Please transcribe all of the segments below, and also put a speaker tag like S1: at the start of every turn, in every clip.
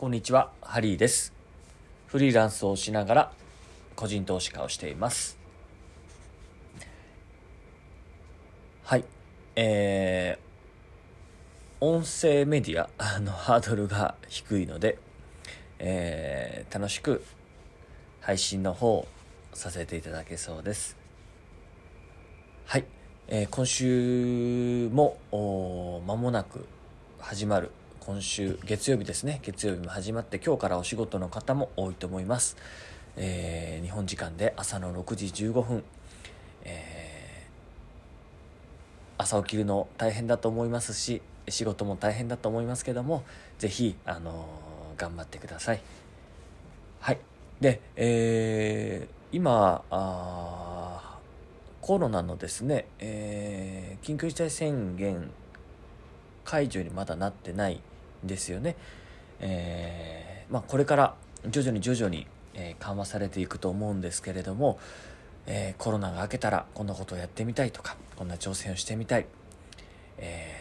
S1: こんにちは、ハリーです。フリーランスをしながら個人投資家をしています。はい。えー、音声メディアのハードルが低いので、えー、楽しく配信の方をさせていただけそうです。はい。えー今週もおー間もなく始まる今週月曜日ですね。月曜日も始まって今日からお仕事の方も多いと思います、えー日本時間で朝の6時15分、えー朝起きるの大変だと思いますし仕事も大変だと思いますけどもぜひ、あのー頑張ってください。はい。で、えー今あコロナのですね、えー緊急事態宣言解除にまだなってないですよね。えーまあ、これから徐々に徐々に、え緩和されていくと思うんですけれども、えーコロナが明けたらこんなことをやってみたいとかこんな挑戦をしてみたい、え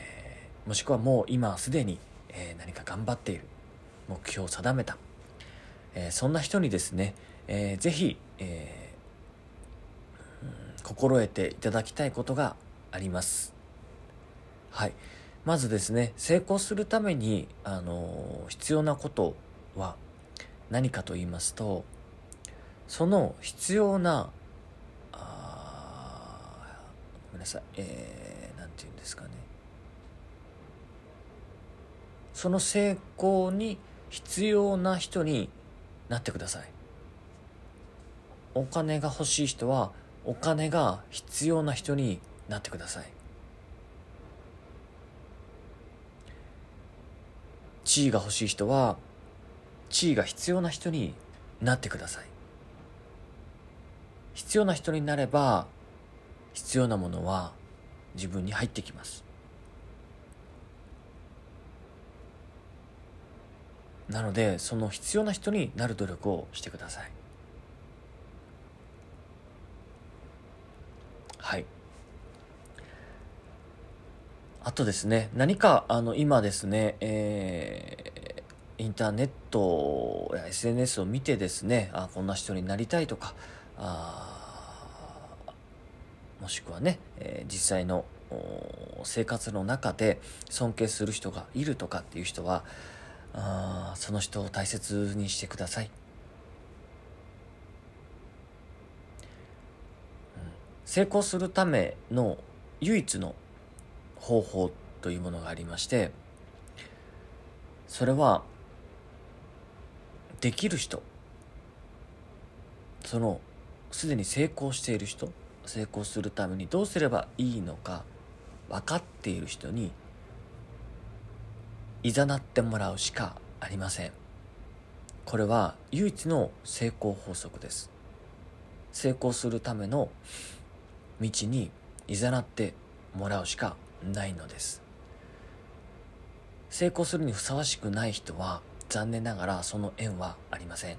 S1: ーもしくはもう今すでに、え何か頑張っている目標を定めた、えそんな人にですね、えーぜひ、え心得ていただきたいことがあります。はい。まずですね、成功するために、あの必要なことは何かと言いますと、その必要な、あーごめんなさい、えー、なんて言うんですかね。その成功に必要な人になってください。お金が欲しい人はお金が必要な人になってください地位が欲しい人は地位が必要な人になってください必要な人になれば必要なものは自分に入ってきますなのでその必要な人になる努力をしてください。あとですね、何か、あの、今ですね、えーインターネットや SNS を見てですね、あ、こんな人になりたいとか、あもしくはね、えー実際の生活の中で尊敬する人がいるとかっていう人は、あその人を大切にしてください。成功するための唯一の方法というものがありましてそれはできる人そのすでに成功している人成功するためにどうすればいいのか分かっている人にいざなってもらうしかありません。これは唯一の成功法則です。成功するための道にいざなってもらうしかないのです。成功するにふさわしくない人は残念ながらその縁はありません。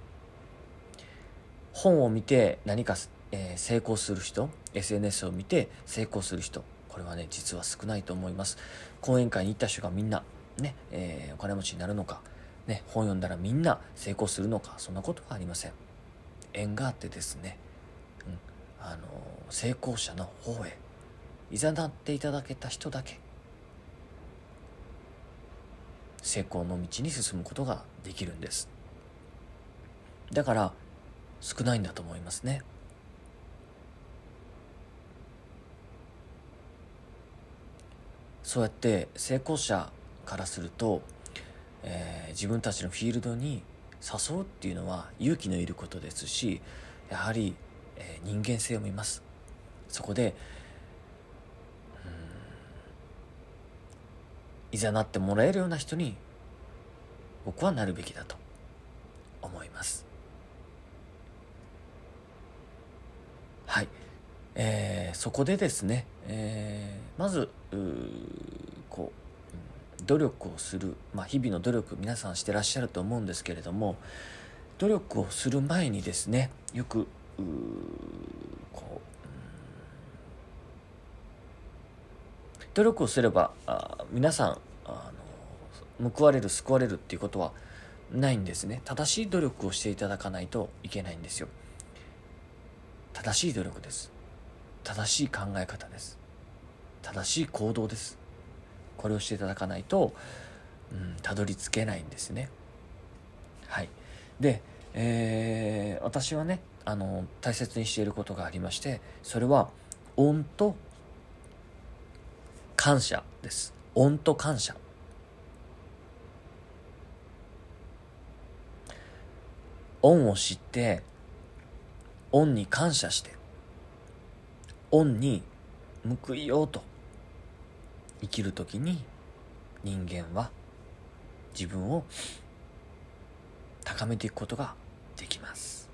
S1: 本を見て何か、えー成功する人 SNS を見て成功する人これはね実は少ないと思います。講演会に行った人がみんなね、えーお金持ちになるのか、ね、本読んだらみんな成功するのかそんなことはありません。縁があってですねうんあの成功者の方へいざなっていただけた人だけ。成功の道に進むことができるんです。だから少ないんだと思いますね。そうやって成功者からすると、えー自分たちのフィールドに誘うっていうのは勇気のいることですしやはり、えー人間性を見ます。そこでいざなってもらえるような人に僕はなるべきだと思います。はい。えーそこでですね、えーまずうこう努力をする、まあ、日々の努力皆さんしてらっしゃると思うんですけれども努力をする前にですねよくうーこう努力をすればあ皆さんあの報われる救われるっていうことはないんですね。正しい努力をしていただかないといけないんですよ。正しい努力です。正しい考え方です。正しい行動です。これをしていただかないとうんたどり着けないんですね。はい。で、えー、私はねあの大切にしていることがありましてそれは恩と感謝です。恩と感謝。恩を知って恩に感謝して恩に報いようと生きる時に人間は自分を高めていくことができます。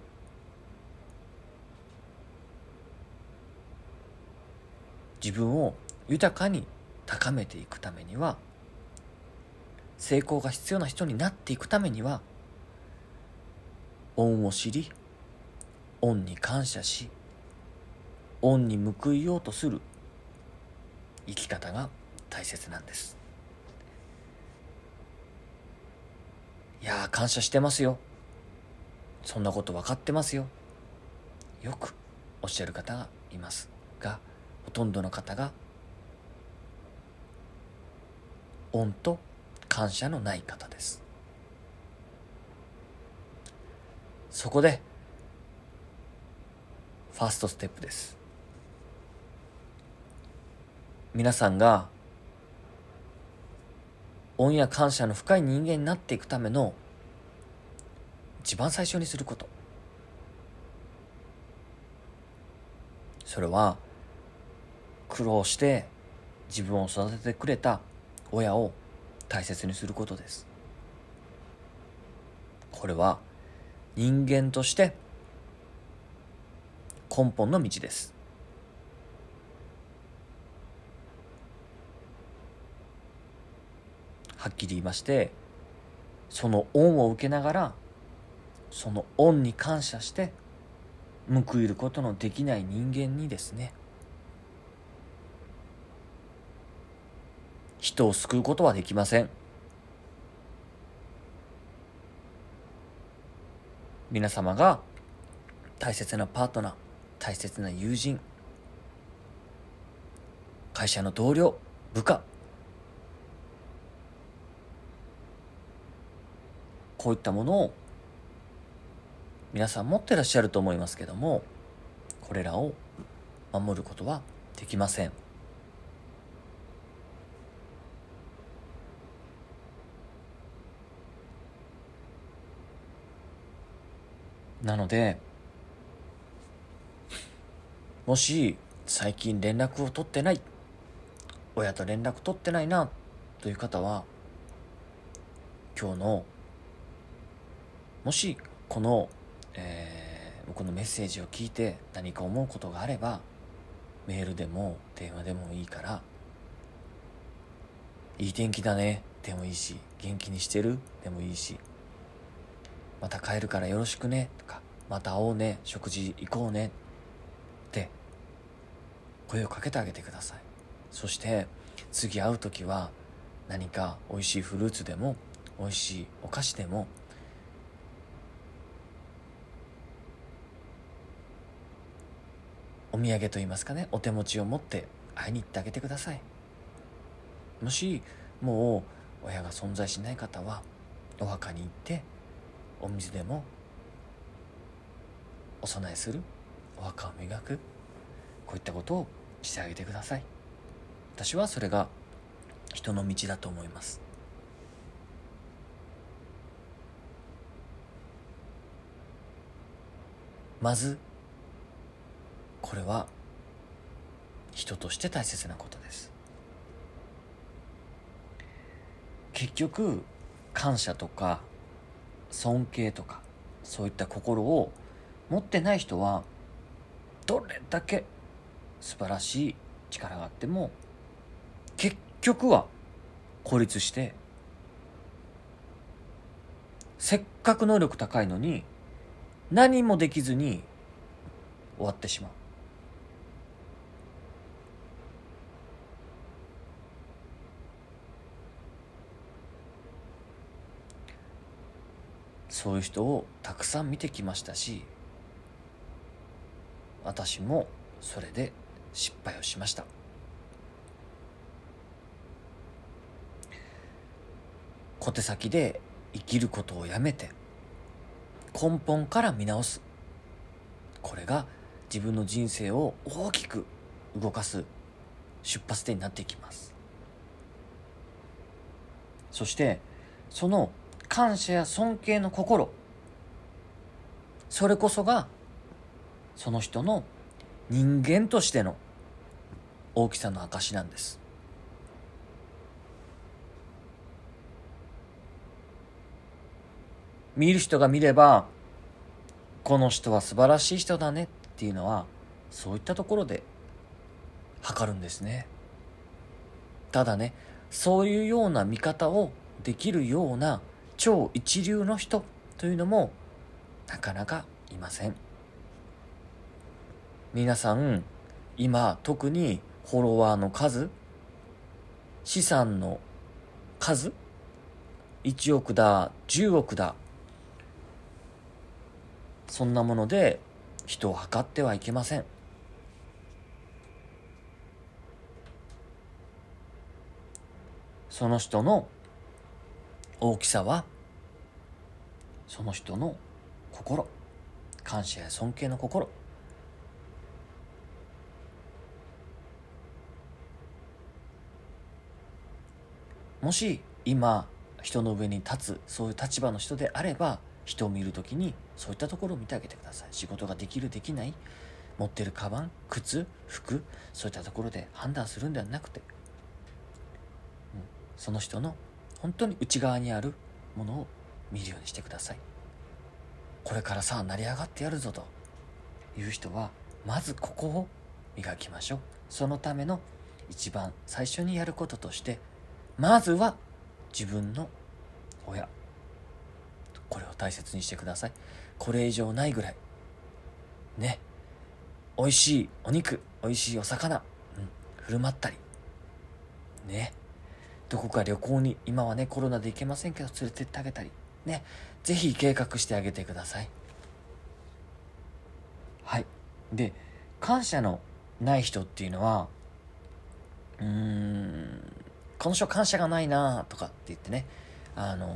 S1: 自分を豊かに高めていくためには成功が必要な人になっていくためには恩を知り恩に感謝し恩に報いようとする生き方が大切なんです。いや感謝してますよ。そんなこと分かってますよ。よくおっしゃる方がいますがほとんどの方が恩と感謝のない方です。そこでファーストステップです。皆さんが恩や感謝の深い人間になっていくための一番最初にすること。それは苦労して自分を育ててくれた親を大切にすることです。これは人間として根本の道です。はっきり言いましてその恩を受けながらその恩に感謝して報いることのできない人間にですね人を救うことはできません。皆様が大切なパートナー大切な友人会社の同僚部下こういったものを皆さん持ってらっしゃると思いますけどもこれらを守ることはできません。なのでもし最近連絡を取ってない親と連絡取ってないなという方は今日のもしこの、えー、僕のメッセージを聞いて何か思うことがあればメールでも電話でもいいからいい天気だねでもいいし元気にしてるでもいいしまた帰るからよろしくねとかまた会おうね食事行こうねって声をかけてあげてください。そして次会う時は何か美味しいフルーツでも美味しいお菓子でもお土産といいますかねお手持ちを持って会いに行ってあげてください。もしもう親が存在しない方はお墓に行ってお水でも？お供えする？お墓を磨く？こういったことをしてあげてください。私はそれが人の道だと思います。まずこれは人として大切なことです。結局感謝とか尊敬とかそういった心を持ってない人はどれだけ素晴らしい力があっても結局は孤立してせっかく能力高いのに何もできずに終わってしまう。そういう人をたくさん見てきましたし私もそれで失敗をしました。小手先で生きることをやめて根本から見直す。これが自分の人生を大きく動かす出発点になっていきます。そしてその感謝や尊敬の心。それこそがその人の人間としての大きさの証なんです。見る人が見ればこの人は素晴らしい人だねっていうのはそういったところで測るんですね。ただねそういうような見方をできるような超一流の人というのもなかなかいません。皆さん今特にフォロワーの数資産の数1億だ10億だそんなもので人を測ってはいけません。その人の大きさはその人の心。感謝や尊敬の心。もし今人の上に立つそういう立場の人であれば人を見るときにそういったところを見てあげてください。仕事ができるできない持ってるカバン靴服そういったところで判断するんではなくて、うん、その人の本当に内側にあるものを見るようにしてください。これからさあ成り上がってやるぞと。いう人はまずここを磨きましょう。そのための一番最初にやることとしてまずは自分の親。これを大切にしてください。これ以上ないぐらい。ね。美味しいお肉美味しいお魚、うん、振る舞ったり。ね。どこか旅行に今はねコロナで行けませんけど連れてってあげたりねぜひ計画してあげてください。はい。で感謝のない人っていうのはうーんこの人感謝がないなとかって言ってねあのう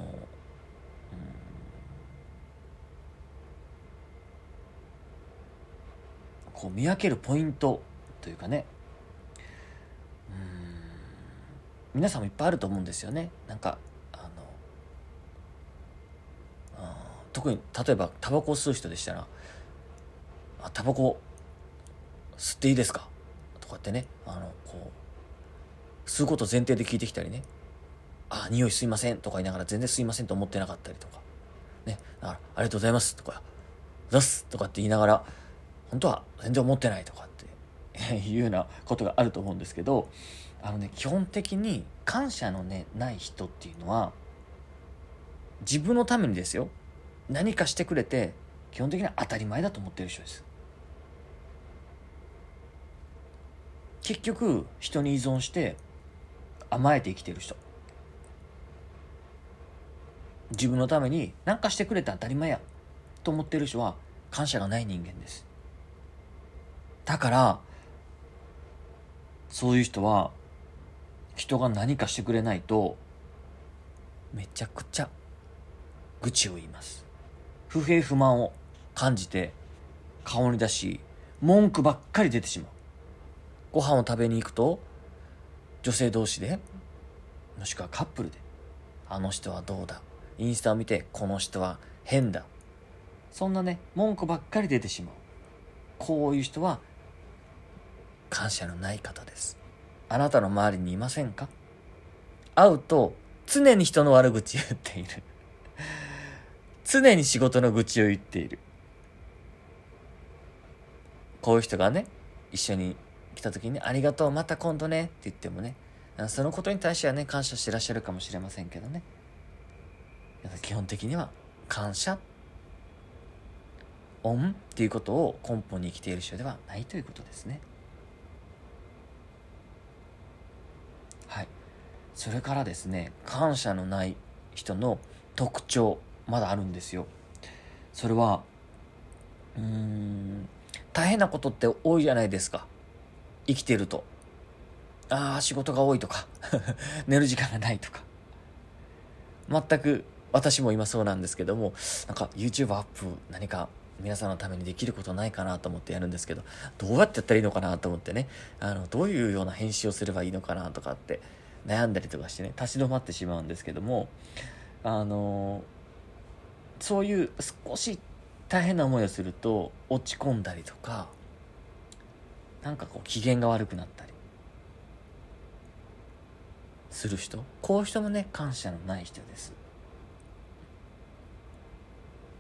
S1: こう見分けるポイントというかねうん皆さんもいっぱいあると思うんですよねなんかあの特に例えばタバコを吸う人でしたら「あタバコ吸っていいですか?」とかってねあのこう吸うこと前提で聞いてきたりね「あ匂いすいません」とか言いながら全然すいませんと思ってなかったりとかねだから「ありがとうございます」とか「出す」とかって言いながら本当は全然思ってないとかって いうようなことがあると思うんですけどあのね基本的に感謝のねない人っていうのは自分のためにですよ。何かしてくれて基本的には当たり前だと思ってる人です。結局人に依存して甘えて生きてる人。自分のために何かしてくれて当たり前やと思ってる人は感謝がない人間です。だからそういう人は人が何かしてくれないとめちゃくちゃ愚痴を言います。不平不満を感じて顔に出し文句ばっかり出てしまう。ご飯を食べに行くと女性同士でもしくはカップルであの人はどうだインスタを見てこの人は変だそんなね文句ばっかり出てしまう。こういう人は感謝のない方です。あなたの周りにいませんか？会うと常に人の悪口を言っている。常に仕事の愚痴を言っている。こういう人がね一緒に来た時に、ありがとうまた今度ねって言ってもねそのことに対してはね感謝してらっしゃるかもしれませんけどね。基本的には感謝。恩っていうことを根本に生きている人ではないということですね。はい。それからですね、感謝のない人の特徴。まだあるんですよ。それはうーん大変なことって多いじゃないですか。生きてると。ああ仕事が多いとか。寝る時間がないとか。全く私も今そうなんですけどもなんか YouTube アップ何か皆さんのためにできることないかなと思ってやるんですけどどうやってやったらいいのかなと思ってね。あのどういうような編集をすればいいのかなとかって悩んだりとかしてね立ち止まってしまうんですけどもあのそういう少し大変な思いをすると落ち込んだりとかなんかこう機嫌が悪くなったりする人こういう人もね感謝のない人です。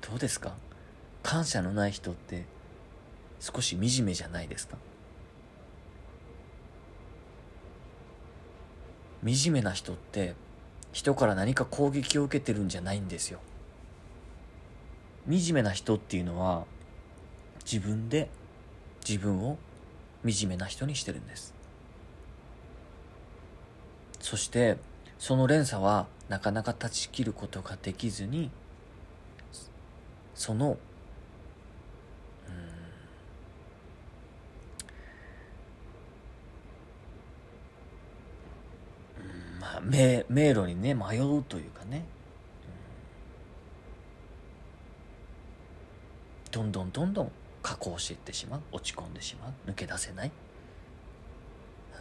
S1: どうですか？感謝のない人って少し惨めじゃないですか？惨めな人って人から何か攻撃を受けてるんじゃないんですよ。惨めな人っていうのは自分で自分を惨めな人にしてるんです。そしてその連鎖はなかなか断ち切ることができずにそのうんまあ迷迷路にね迷うというかね、うん、どんどんどんどん加工していってしまう。落ち込んでしまう。抜け出せない、う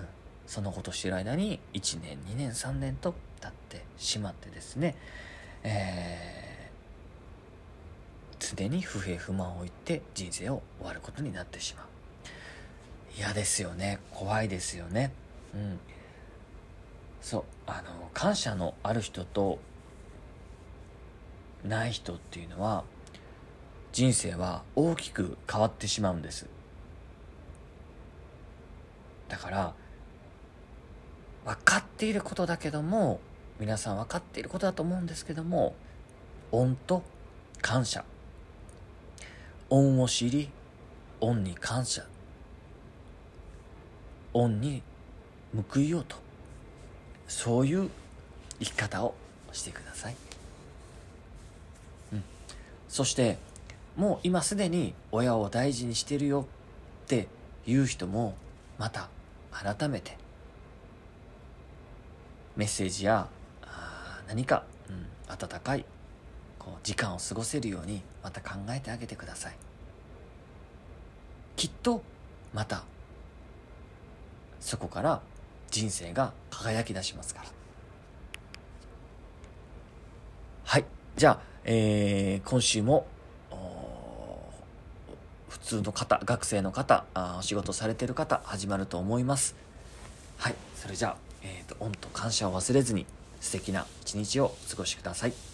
S1: ん、そのことしてる間に1年2年3年と経ってしまってですね。えー、常に不平不満を言って人生を終わることになってしまう。嫌ですよね。怖いですよね。うん。そうあの感謝のある人とない人っていうのは人生は大きく変わってしまうんです。だから分かっていることだけども皆さん分かっていることだと思うんですけども恩と感謝。恩を知り恩に感謝。恩に報いようと。そういう生き方をしてください、うん、そしてもう今すでに親を大事にしてるよっていう人もまた改めてメッセージや何か、うん、温かいこう時間を過ごせるようにまた考えてあげてください。きっとまたそこから人生が輝き出しますから。はい。じゃあ、えー、今週も普通の方学生の方あお仕事されてる方始まると思います。はい。それじゃあ、えーと、と恩と感謝を忘れずに素敵な一日をお過ごしください。